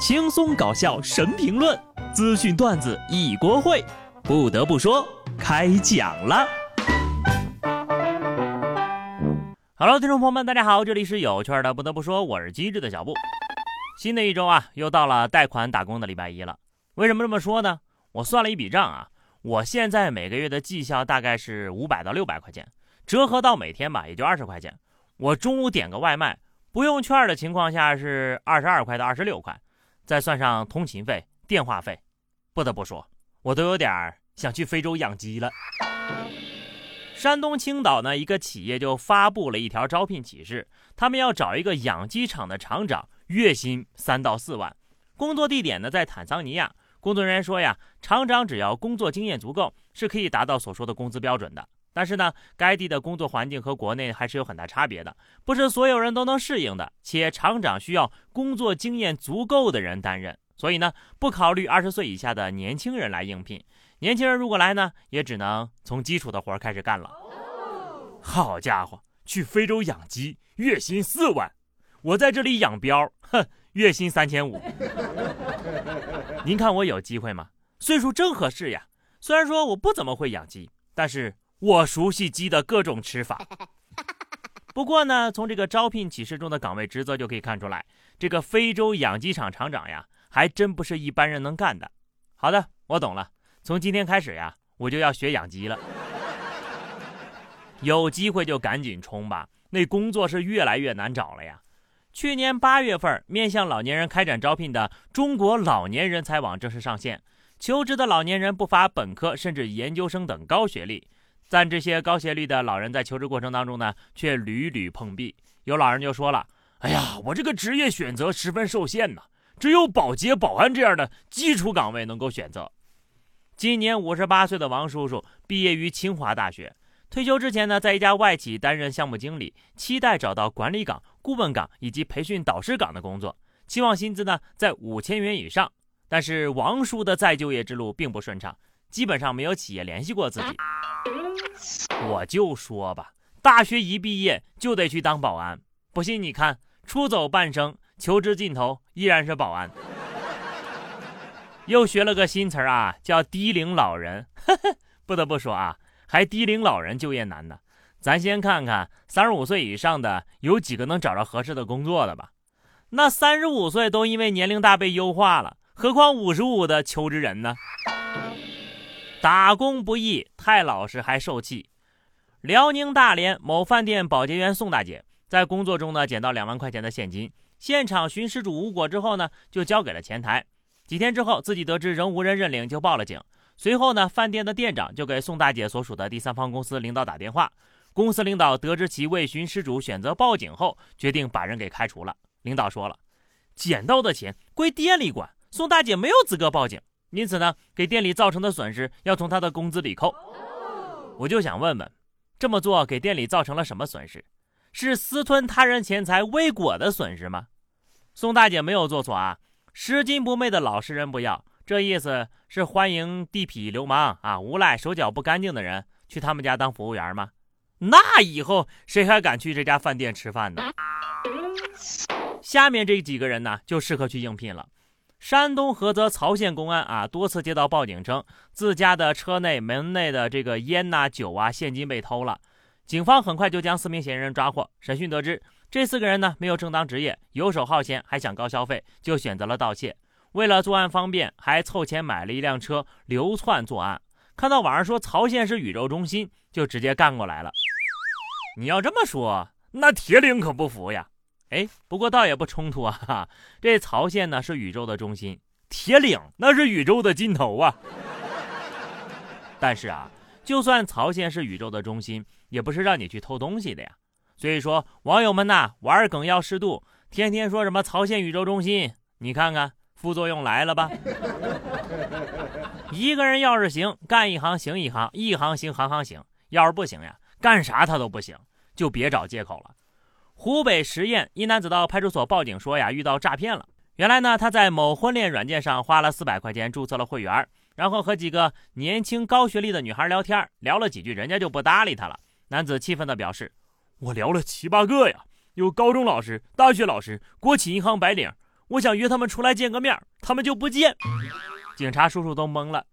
轻松搞笑神评论，资讯段子一锅烩。不得不说，开讲了。Hello，听众朋友们，大家好，这里是有趣的。不得不说，我是机智的小布。新的一周啊，又到了贷款打工的礼拜一了。为什么这么说呢？我算了一笔账啊，我现在每个月的绩效大概是五百到六百块钱，折合到每天吧，也就二十块钱。我中午点个外卖，不用券的情况下是二十二块到二十六块。再算上通勤费、电话费，不得不说，我都有点想去非洲养鸡了。山东青岛呢，一个企业就发布了一条招聘启事，他们要找一个养鸡场的厂长，月薪三到四万，工作地点呢在坦桑尼亚。工作人员说呀，厂长只要工作经验足够，是可以达到所说的工资标准的。但是呢，该地的工作环境和国内还是有很大差别的，不是所有人都能适应的。且厂长需要工作经验足够的人担任，所以呢，不考虑二十岁以下的年轻人来应聘。年轻人如果来呢，也只能从基础的活开始干了。好家伙，去非洲养鸡，月薪四万；我在这里养膘，哼，月薪三千五。您看我有机会吗？岁数正合适呀。虽然说我不怎么会养鸡，但是。我熟悉鸡的各种吃法，不过呢，从这个招聘启事中的岗位职责就可以看出来，这个非洲养鸡场厂长呀，还真不是一般人能干的。好的，我懂了，从今天开始呀，我就要学养鸡了。有机会就赶紧冲吧，那工作是越来越难找了呀。去年八月份，面向老年人开展招聘的中国老年人才网正式上线，求职的老年人不乏本科甚至研究生等高学历。但这些高学历的老人在求职过程当中呢，却屡屡碰壁。有老人就说了：“哎呀，我这个职业选择十分受限呐，只有保洁、保安这样的基础岗位能够选择。”今年五十八岁的王叔叔毕业于清华大学，退休之前呢，在一家外企担任项目经理，期待找到管理岗、顾问岗以及培训导师岗的工作，期望薪资呢在五千元以上。但是王叔的再就业之路并不顺畅，基本上没有企业联系过自己。我就说吧，大学一毕业就得去当保安，不信你看，出走半生，求职尽头依然是保安。又学了个新词儿啊，叫低龄老人。不得不说啊，还低龄老人就业难呢。咱先看看三十五岁以上的有几个能找着合适的工作的吧。那三十五岁都因为年龄大被优化了，何况五十五的求职人呢？打工不易，太老实还受气。辽宁大连某饭店保洁员宋大姐在工作中呢捡到两万块钱的现金，现场寻失主无果之后呢，就交给了前台。几天之后，自己得知仍无人认领，就报了警。随后呢，饭店的店长就给宋大姐所属的第三方公司领导打电话。公司领导得知其未寻失主，选择报警后，决定把人给开除了。领导说了，捡到的钱归店里管，宋大姐没有资格报警。因此呢，给店里造成的损失要从她的工资里扣。我就想问问，这么做给店里造成了什么损失？是私吞他人钱财未果的损失吗？宋大姐没有做错啊，拾金不昧的老实人不要。这意思是欢迎地痞流氓啊，无赖手脚不干净的人去他们家当服务员吗？那以后谁还敢去这家饭店吃饭呢？下面这几个人呢，就适合去应聘了。山东菏泽曹县公安啊，多次接到报警称自家的车内门内的这个烟呐、酒啊、现金被偷了。警方很快就将四名嫌疑人抓获。审讯得知，这四个人呢没有正当职业，游手好闲，还想高消费，就选择了盗窃。为了作案方便，还凑钱买了一辆车流窜作案。看到网上说曹县是宇宙中心，就直接干过来了。你要这么说，那铁岭可不服呀。哎，不过倒也不冲突啊！哈，这曹县呢是宇宙的中心，铁岭那是宇宙的尽头啊。但是啊，就算曹县是宇宙的中心，也不是让你去偷东西的呀。所以说，网友们呐，玩梗要适度，天天说什么曹县宇宙中心，你看看副作用来了吧？一个人要是行，干一行行一行，一行行行行行；要是不行呀，干啥他都不行，就别找借口了。湖北十堰一男子到派出所报警说呀，遇到诈骗了。原来呢，他在某婚恋软件上花了四百块钱注册了会员，然后和几个年轻高学历的女孩聊天，聊了几句，人家就不搭理他了。男子气愤地表示：“我聊了七八个呀，有高中老师、大学老师、国企银行白领，我想约他们出来见个面，他们就不见。警察叔叔都懵了，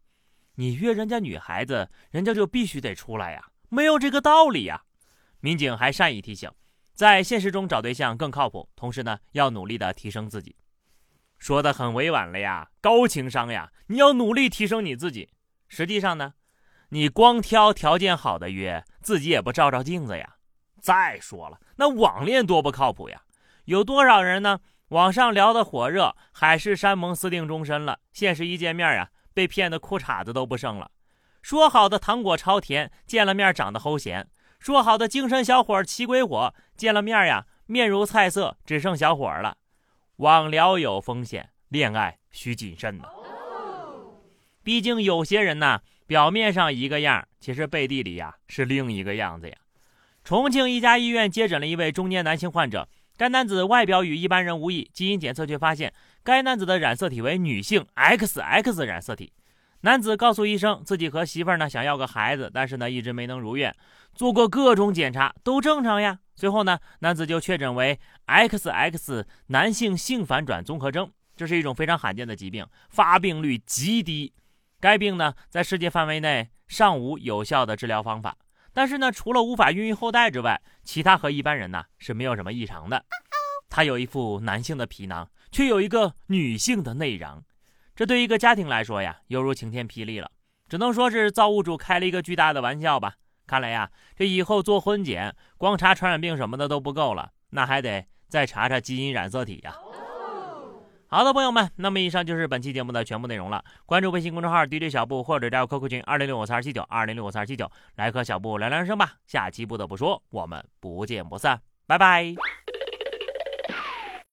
你约人家女孩子，人家就必须得出来呀？没有这个道理呀！民警还善意提醒，在现实中找对象更靠谱，同时呢，要努力的提升自己。说的很委婉了呀，高情商呀！你要努力提升你自己。实际上呢，你光挑条件好的约，自己也不照照镜子呀。再说了，那网恋多不靠谱呀！有多少人呢？网上聊的火热，海誓山盟，私定终身了，现实一见面呀，被骗的裤衩子都不剩了。说好的糖果超甜，见了面长得齁咸；说好的精神小伙齐鬼火，见了面呀，面如菜色，只剩小伙了。网聊有风险，恋爱需谨慎呢。毕竟有些人呐，表面上一个样，其实背地里呀是另一个样子呀。重庆一家医院接诊了一位中年男性患者，该男子外表与一般人无异，基因检测却发现该男子的染色体为女性 XX 染色体。男子告诉医生，自己和媳妇儿呢想要个孩子，但是呢一直没能如愿，做过各种检查都正常呀。最后呢，男子就确诊为 XX 男性性反转综合征，这是一种非常罕见的疾病，发病率极低。该病呢，在世界范围内尚无有效的治疗方法。但是呢，除了无法孕育后代之外，其他和一般人呢是没有什么异常的。他有一副男性的皮囊，却有一个女性的内瓤，这对一个家庭来说呀，犹如晴天霹雳了。只能说是造物主开了一个巨大的玩笑吧。看来呀，这以后做婚检，光查传染病什么的都不够了，那还得再查查基因染色体呀。好的，朋友们，那么以上就是本期节目的全部内容了。关注微信公众号 DJ 小布，或者加入 QQ 群二零六五三二七九二零六五三二七九，来和小布聊聊人生吧。下期不得不说，我们不见不散，拜拜。